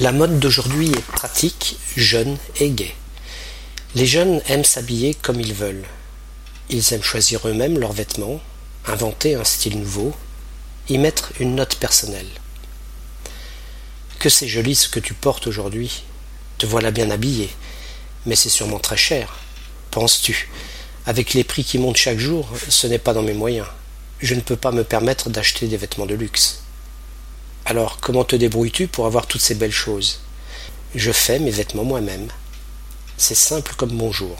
La mode d'aujourd'hui est pratique, jeune et gaie. Les jeunes aiment s'habiller comme ils veulent. Ils aiment choisir eux-mêmes leurs vêtements, inventer un style nouveau, y mettre une note personnelle. Que c'est joli ce que tu portes aujourd'hui. Te voilà bien habillé, mais c'est sûrement très cher. Penses-tu Avec les prix qui montent chaque jour, ce n'est pas dans mes moyens. Je ne peux pas me permettre d'acheter des vêtements de luxe. Alors, comment te débrouilles-tu pour avoir toutes ces belles choses? Je fais mes vêtements moi-même. C'est simple comme bonjour.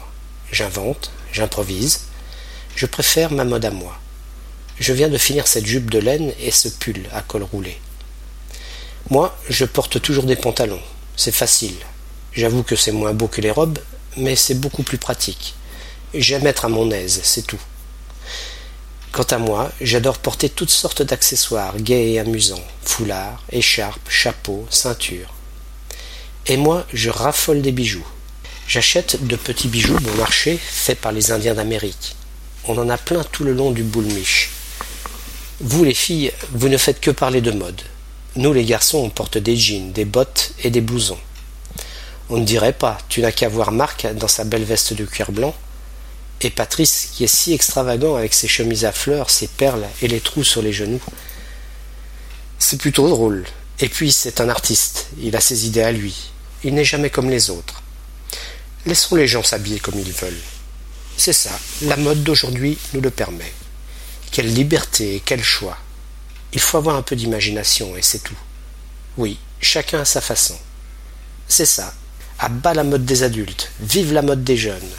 J'invente, j'improvise. Je préfère ma mode à moi. Je viens de finir cette jupe de laine et ce pull à col roulé. Moi, je porte toujours des pantalons. C'est facile. J'avoue que c'est moins beau que les robes, mais c'est beaucoup plus pratique. J'aime être à mon aise, c'est tout. Quant à moi, j'adore porter toutes sortes d'accessoires gais et amusants, foulards, écharpes, chapeaux, ceintures. Et moi, je raffole des bijoux. J'achète de petits bijoux bon marché faits par les Indiens d'Amérique. On en a plein tout le long du boulmiche. Vous les filles, vous ne faites que parler de mode. Nous les garçons, on porte des jeans, des bottes et des blousons. On ne dirait pas, tu n'as qu'à voir Marc dans sa belle veste de cuir blanc, et Patrice, qui est si extravagant avec ses chemises à fleurs, ses perles et les trous sur les genoux. C'est plutôt drôle. Et puis c'est un artiste, il a ses idées à lui. Il n'est jamais comme les autres. Laissons les gens s'habiller comme ils veulent. C'est ça, la mode d'aujourd'hui nous le permet. Quelle liberté et quel choix. Il faut avoir un peu d'imagination et c'est tout. Oui, chacun à sa façon. C'est ça. À bas la mode des adultes, vive la mode des jeunes.